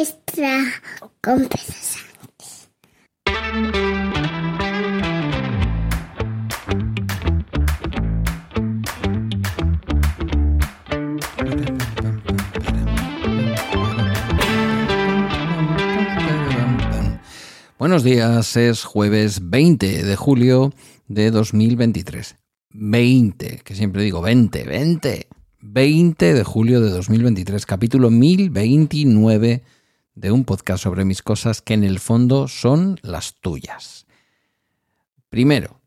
extra Buenos días, es jueves 20 de julio de 2023. 20, que siempre digo 20, 20. 20 de julio de 2023, capítulo 1029 de un podcast sobre mis cosas que en el fondo son las tuyas. Primero,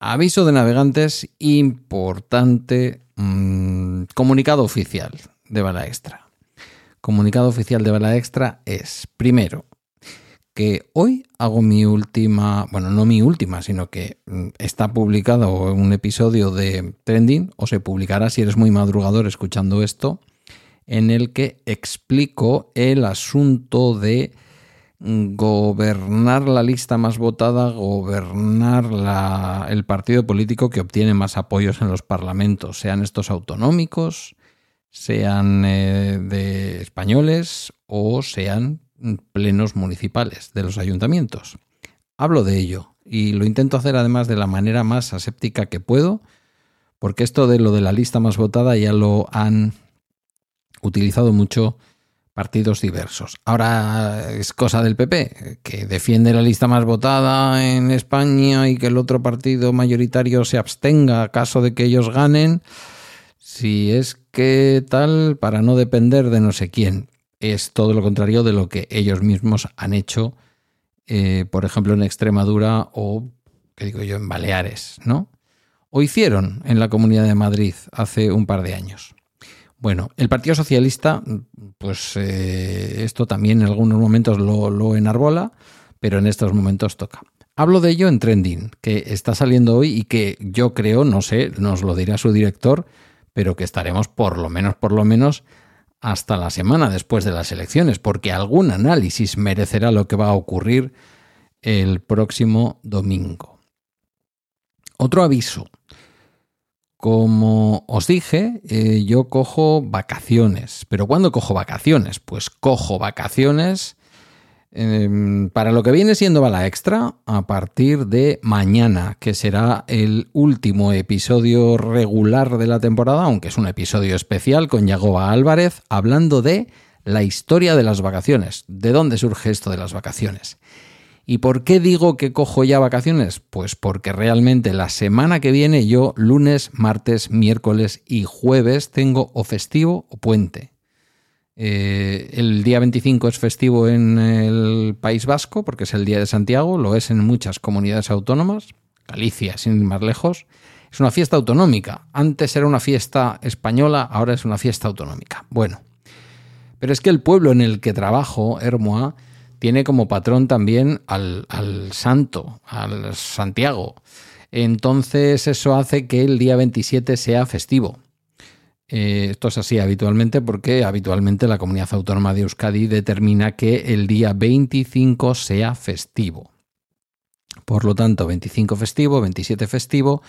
aviso de navegantes importante, mm, comunicado oficial de Bala Extra. Comunicado oficial de Bala Extra es, primero, que hoy hago mi última, bueno, no mi última, sino que mm, está publicado un episodio de Trending, o se publicará si eres muy madrugador escuchando esto, en el que explico el asunto de mm, gobernar la lista más votada, gobernar el partido político que obtiene más apoyos en los parlamentos, sean estos autonómicos, sean eh, de españoles o sean plenos municipales de los ayuntamientos. Hablo de ello y lo intento hacer además de la manera más aséptica que puedo, porque esto de lo de la lista más votada ya lo han utilizado mucho partidos diversos. Ahora es cosa del PP, que defiende la lista más votada en España y que el otro partido mayoritario se abstenga a caso de que ellos ganen, si es que tal, para no depender de no sé quién es todo lo contrario de lo que ellos mismos han hecho, eh, por ejemplo, en Extremadura o, ¿qué digo yo?, en Baleares, ¿no? O hicieron en la Comunidad de Madrid hace un par de años. Bueno, el Partido Socialista, pues eh, esto también en algunos momentos lo, lo enarbola, pero en estos momentos toca. Hablo de ello en Trending, que está saliendo hoy y que yo creo, no sé, nos lo dirá su director, pero que estaremos por lo menos, por lo menos, hasta la semana después de las elecciones, porque algún análisis merecerá lo que va a ocurrir el próximo domingo. Otro aviso. Como os dije, eh, yo cojo vacaciones. ¿Pero cuándo cojo vacaciones? Pues cojo vacaciones Em, para lo que viene siendo Bala Extra, a partir de mañana, que será el último episodio regular de la temporada, aunque es un episodio especial con Yagoba Álvarez, hablando de la historia de las vacaciones. ¿De dónde surge esto de las vacaciones? ¿Y por qué digo que cojo ya vacaciones? Pues porque realmente la semana que viene yo lunes, martes, miércoles y jueves tengo o festivo o puente. Eh, el día 25 es festivo en el País Vasco, porque es el Día de Santiago, lo es en muchas comunidades autónomas, Galicia, sin ir más lejos. Es una fiesta autonómica. Antes era una fiesta española, ahora es una fiesta autonómica. Bueno, pero es que el pueblo en el que trabajo, Hermoa, tiene como patrón también al, santo, al Santiago. Entonces eso hace que el día 27 sea festivo. Eh, esto es así habitualmente porque habitualmente la comunidad autónoma de Euskadi determina que el día 25 sea festivo. Por lo tanto, 25 festivo, 27 festivo,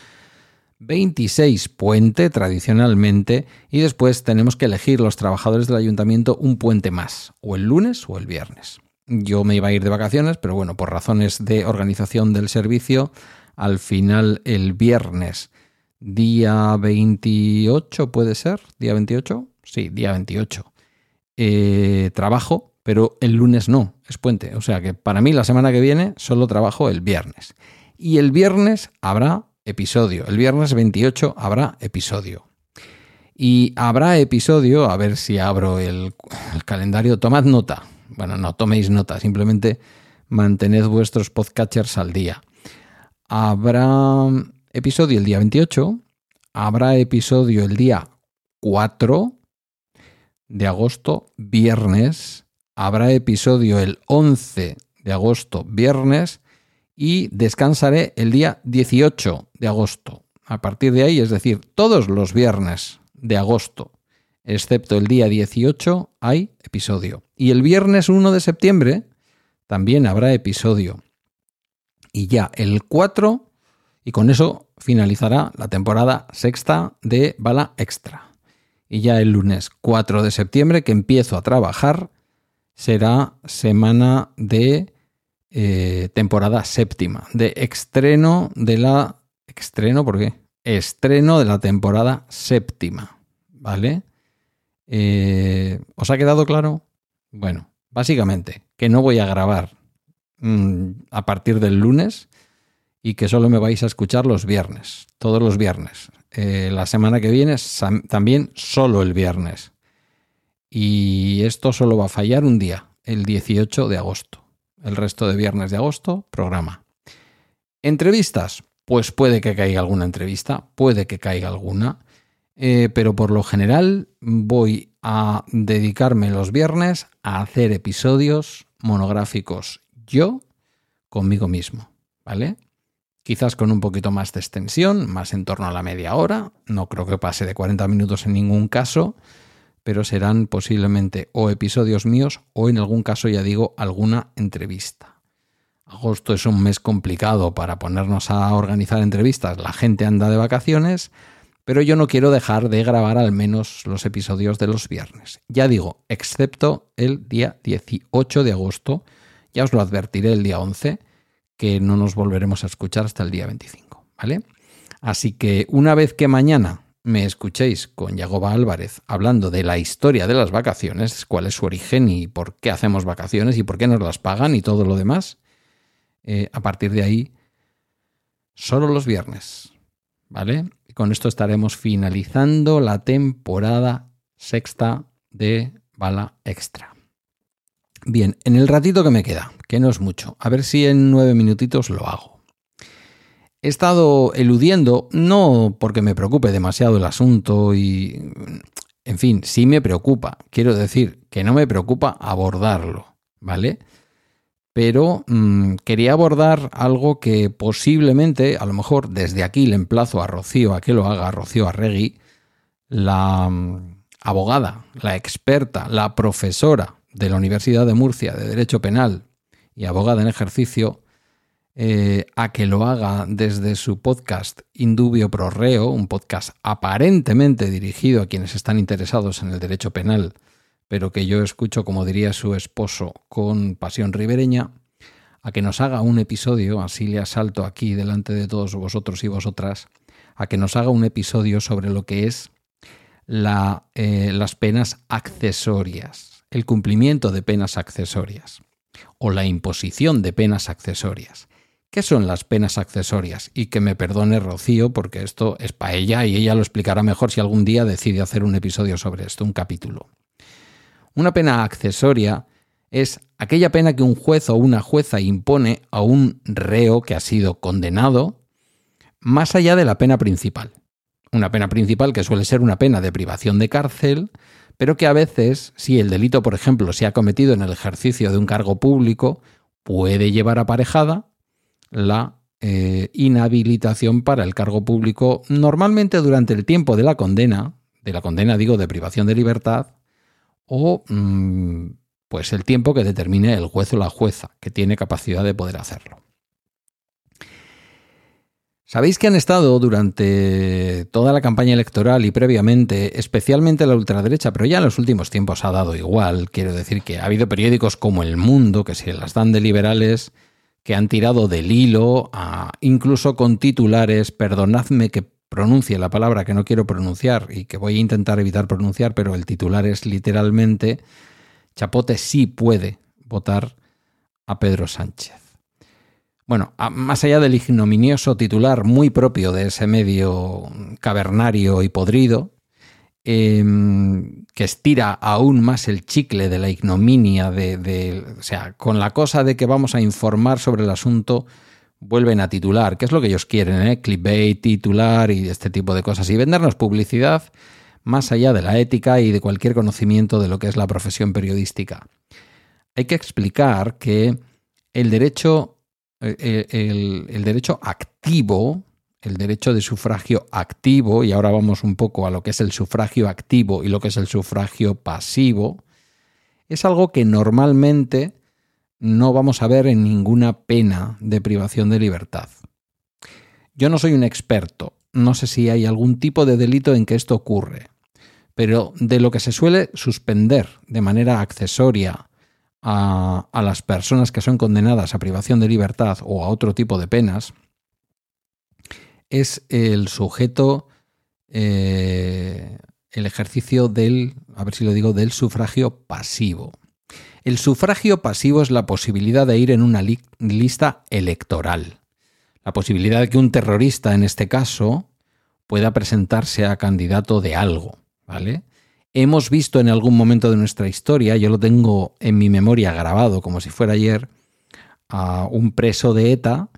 26 puente tradicionalmente y después tenemos que elegir los trabajadores del ayuntamiento un puente más, o el lunes o el viernes. Yo me iba a ir de vacaciones, pero bueno, por razones de organización del servicio, al final el viernes día 28, puede ser, día 28, sí, día 28. Eh, trabajo, pero el lunes no, es puente. O sea que para mí la semana que viene solo trabajo el viernes. Y el viernes habrá episodio. El viernes 28 habrá episodio. Y habrá episodio, a ver si abro el, el calendario, tomad nota. Bueno, no toméis nota, simplemente mantened vuestros podcatchers al día. Habrá episodio el día 28, habrá episodio el día 4 de agosto, viernes, habrá episodio el 11 de agosto, viernes, y descansaré el día 18 de agosto. A partir de ahí, es decir, todos los viernes de agosto, excepto el día 18, hay episodio. Y el viernes 1 de septiembre también habrá episodio. Y ya el 4 y con eso finalizará la temporada sexta de Bala Extra. Y ya el lunes 4 de septiembre que empiezo a trabajar, será semana de eh, temporada séptima, de estreno de la... ¿Estreno por qué? Estreno de la temporada séptima, ¿vale? Eh, ¿Os ha quedado claro? Bueno, básicamente, que no voy a grabar mm, a partir del lunes y que solo me vais a escuchar los viernes, todos los viernes. Eh, la semana que viene también solo el viernes. Y esto solo va a fallar un día, el 18 de agosto. El resto de viernes de agosto, programa. Entrevistas, pues puede que caiga alguna entrevista, puede que caiga alguna, eh, pero por lo general voy a dedicarme los viernes a hacer episodios monográficos yo conmigo mismo, ¿vale? Quizás con un poquito más de extensión, más en torno a la media hora, no creo que pase de 40 minutos en ningún caso, pero serán posiblemente o episodios míos o en algún caso, ya digo, alguna entrevista. Agosto es un mes complicado para ponernos a organizar entrevistas, la gente anda de vacaciones, pero yo no quiero dejar de grabar al menos los episodios de los viernes. Ya digo, excepto el día 18 de agosto, ya os lo advertiré el día 11, que no nos volveremos a escuchar hasta el día 25, ¿vale? Así que una vez que mañana me escuchéis con Yagoba Álvarez hablando de la historia de las vacaciones, cuál es su origen y por qué hacemos vacaciones y por qué nos las pagan y todo lo demás, eh, a partir de ahí, solo los viernes. ¿Vale? Con esto estaremos finalizando la temporada sexta de Bala Extra. Bien, en el ratito que me queda, que no es mucho, a ver si en nueve minutitos lo hago he estado eludiendo, no porque me preocupe demasiado el asunto y, en fin, sí me preocupa. Quiero decir que no me preocupa abordarlo, ¿vale? Pero mm, quería abordar algo que posiblemente, a lo mejor desde aquí le emplazo a Rocío a que lo haga, Rocío Arregui, la mm, abogada, la experta, la profesora de la Universidad de Murcia de Derecho Penal y abogada en ejercicio, eh, a que lo haga desde su podcast Indubio Pro Reo, un podcast aparentemente dirigido a quienes están interesados en el derecho penal, pero que yo escucho, como diría su esposo, con pasión ribereña, a que nos haga un episodio, así le asalto aquí delante de todos vosotros y vosotras, a que nos haga un episodio sobre lo que es eh, las penas accesorias, el cumplimiento de penas accesorias o la imposición de penas accesorias. ¿Qué son las penas accesorias? Y que me perdone Rocío, porque esto es para ella y ella lo explicará mejor si algún día decide hacer un episodio sobre esto, un capítulo. Una pena accesoria es aquella pena que un juez o una jueza impone a un reo que ha sido condenado más allá de la pena principal. Una pena principal que suele ser una pena de privación de cárcel, pero que a veces, si el delito, por ejemplo, se ha cometido en el ejercicio de un cargo público, puede llevar aparejada la eh, inhabilitación para el cargo público normalmente durante el tiempo de la condena, de la condena digo de privación de libertad, o mm, pues el tiempo que determine el juez o la jueza, que tiene capacidad de poder hacerlo. Sabéis que han estado durante toda la campaña electoral y previamente, especialmente la ultraderecha, pero ya en los últimos tiempos ha dado igual. Quiero decir que ha habido periódicos como El Mundo, que se las dan de liberales, que han tirado del hilo, incluso con titulares, perdonadme que pronuncie la palabra que no quiero pronunciar y que voy a intentar evitar pronunciar, pero el titular es literalmente, Chapote sí puede votar a Pedro Sánchez. Bueno, más allá del ignominioso titular muy propio de ese medio cavernario y podrido, Em, que estira aún más el chicle de la ignominia, de, o sea, con la cosa de que vamos a informar sobre el asunto, vuelven a titular, que es lo que ellos quieren, ¿eh? clickbait, titular y este tipo de cosas, y vendernos publicidad más allá de la ética y de cualquier conocimiento de lo que es la profesión periodística. Hay que explicar que el derecho, eh, el derecho activo, el derecho de sufragio activo, y ahora vamos un poco a lo que es el sufragio activo y lo que es el sufragio pasivo, es algo que normalmente no vamos a ver en ninguna pena de privación de libertad. Yo no soy un experto, no sé si hay algún tipo de delito en que esto ocurre, pero de lo que se suele suspender de manera accesoria a, las personas que son condenadas a privación de libertad o a otro tipo de penas es el sujeto, eh, el ejercicio del, a ver si lo digo, del sufragio pasivo. El sufragio pasivo es la posibilidad de ir en una lista electoral. La posibilidad de que un terrorista, en este caso, pueda presentarse a candidato de algo, ¿vale? hemos visto en algún momento de nuestra historia, yo lo tengo en mi memoria grabado como si fuera ayer, a un preso de ETA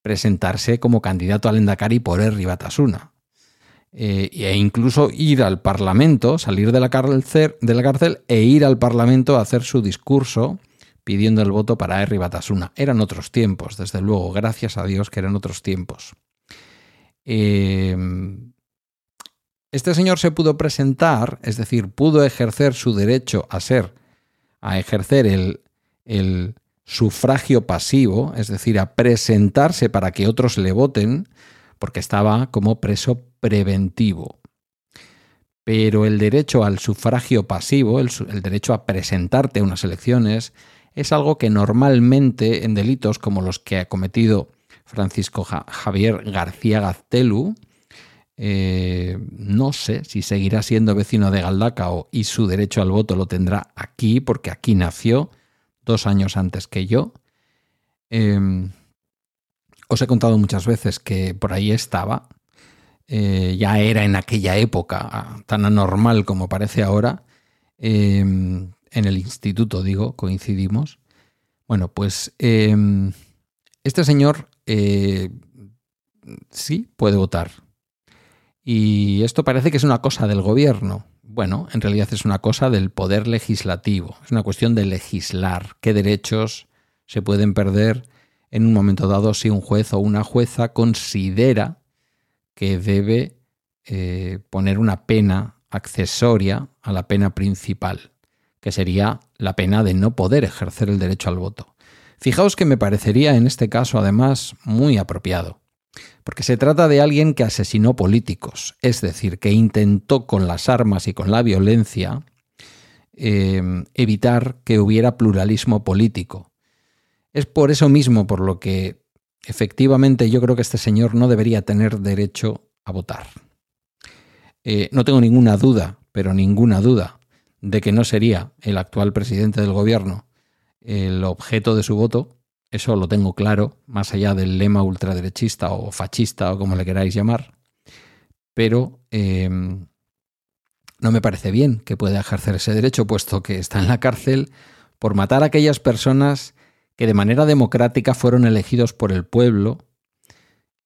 presentarse como candidato al Endacari por Herri Batasuna. Eh, e incluso ir al Parlamento, salir de la, cárcel, de la cárcel e ir al Parlamento a hacer su discurso pidiendo el voto para Herri Batasuna. Eran otros tiempos, desde luego, gracias a Dios que eran otros tiempos. Eh, este señor se pudo presentar, es decir, pudo ejercer su derecho a ser, a ejercer el, el sufragio pasivo, es decir, a presentarse para que otros le voten, porque estaba como preso preventivo. Pero el derecho al sufragio pasivo, el, derecho a presentarte a unas elecciones, es algo que normalmente en delitos como los que ha cometido Francisco Javier García Gaztelu, eh, no sé si seguirá siendo vecino de Galdacao y su derecho al voto lo tendrá aquí, porque aquí nació dos años antes que yo. Em, os he contado muchas veces que por ahí estaba. Eh, ya era en aquella época ah, tan anormal como parece ahora. Em, en el instituto, digo, coincidimos. Bueno, pues em, este señor eh, sí puede votar y esto parece que es una cosa del gobierno. Bueno, en realidad es una cosa del poder legislativo. Es una cuestión de legislar qué derechos se pueden perder en un momento dado si un juez o una jueza considera que debe eh, poner una pena accesoria a la pena principal, que sería la pena de no poder ejercer el derecho al voto. Fijaos que me parecería en este caso además muy apropiado porque se trata de alguien que asesinó políticos, es decir, que intentó con las armas y con la violencia eh, evitar que hubiera pluralismo político. Es por eso mismo por lo que efectivamente yo creo que este señor no debería tener derecho a votar. Eh, no tengo ninguna duda, pero ninguna duda, de que no sería el actual presidente del gobierno el objeto de su voto, eso lo tengo claro, más allá del lema ultraderechista o fascista o como le queráis llamar. Pero em, no me parece bien que pueda ejercer ese derecho, puesto que está en la cárcel por matar a aquellas personas que de manera democrática fueron elegidos por el pueblo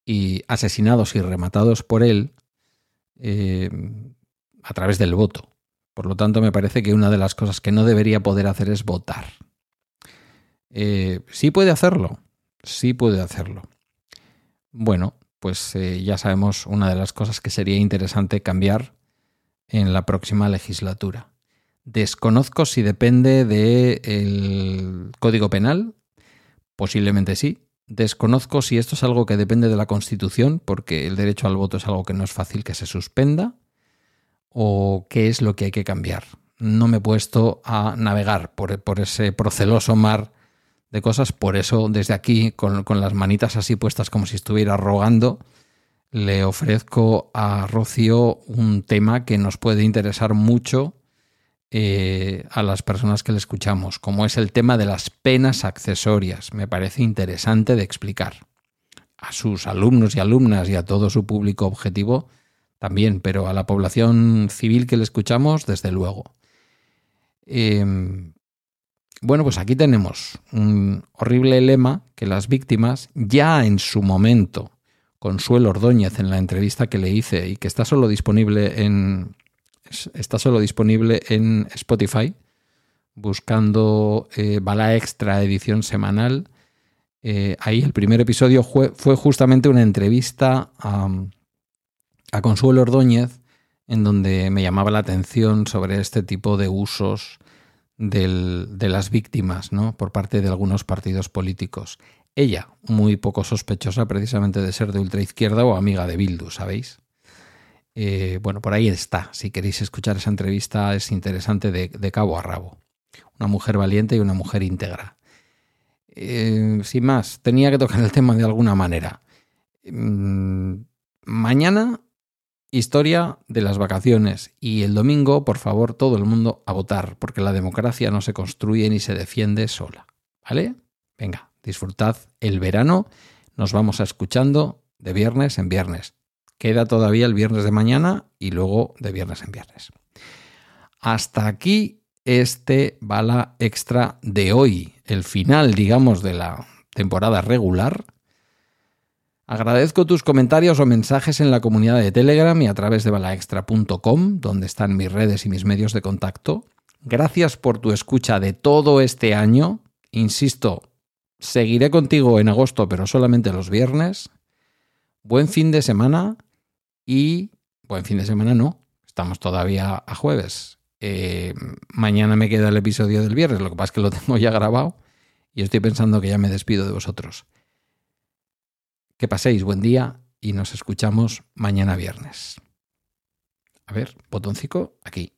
y asesinados y rematados por él em, a través del voto. Por lo tanto, me parece que una de las cosas que no debería poder hacer es votar. Eh, sí puede hacerlo, sí puede hacerlo. Bueno, pues eh, ya sabemos una de las cosas que sería interesante cambiar en la próxima legislatura. Desconozco si depende del Código Penal, posiblemente sí. Desconozco si esto es algo que depende de la Constitución, porque el derecho al voto es algo que no es fácil que se suspenda, o qué es lo que hay que cambiar. No me he puesto a navegar por, ese proceloso mar de cosas. Por eso, desde aquí, con, las manitas así puestas como si estuviera rogando, le ofrezco a Rocío un tema que nos puede interesar mucho eh, a las personas que le escuchamos, como es el tema de las penas accesorias. Me parece interesante de explicar a sus alumnos y alumnas y a todo su público objetivo también, pero a la población civil que le escuchamos, desde luego. Em, bueno, pues aquí tenemos un horrible lema que las víctimas ya en su momento, Consuelo Ordóñez en la entrevista que le hice y que está solo disponible en está solo disponible en Spotify, buscando eh, Bala Extra edición semanal. Eh, ahí el primer episodio fue, justamente una entrevista a, a Consuelo Ordóñez en donde me llamaba la atención sobre este tipo de usos de las víctimas ¿no? por parte de algunos partidos políticos. Ella, muy poco sospechosa precisamente de ser de ultraizquierda o amiga de Bildu, ¿sabéis? Eh, bueno, por ahí está. Si queréis escuchar esa entrevista es interesante de, cabo a rabo. Una mujer valiente y una mujer íntegra. Eh, sin más, tenía que tocar el tema de alguna manera. Mm, mañana, historia de las vacaciones. Y el domingo, por favor, todo el mundo a votar, porque la democracia no se construye ni se defiende sola. ¿Vale? Venga, disfrutad el verano. Nos vamos a escuchando de viernes en viernes. Queda todavía el viernes de mañana y luego de viernes en viernes. Hasta aquí este bala extra de hoy, el final, digamos, de la temporada regular. Agradezco tus comentarios o mensajes en la comunidad de Telegram y a través de balaextra.com, donde están mis redes y mis medios de contacto. Gracias por tu escucha de todo este año. Insisto, seguiré contigo en agosto, pero solamente los viernes. Buen fin de semana y buen fin de semana no, estamos todavía a jueves. Eh, mañana me queda el episodio del viernes, lo que pasa es que lo tengo ya grabado y estoy pensando que ya me despido de vosotros. Que paséis buen día y nos escuchamos mañana viernes. A ver, botoncito aquí.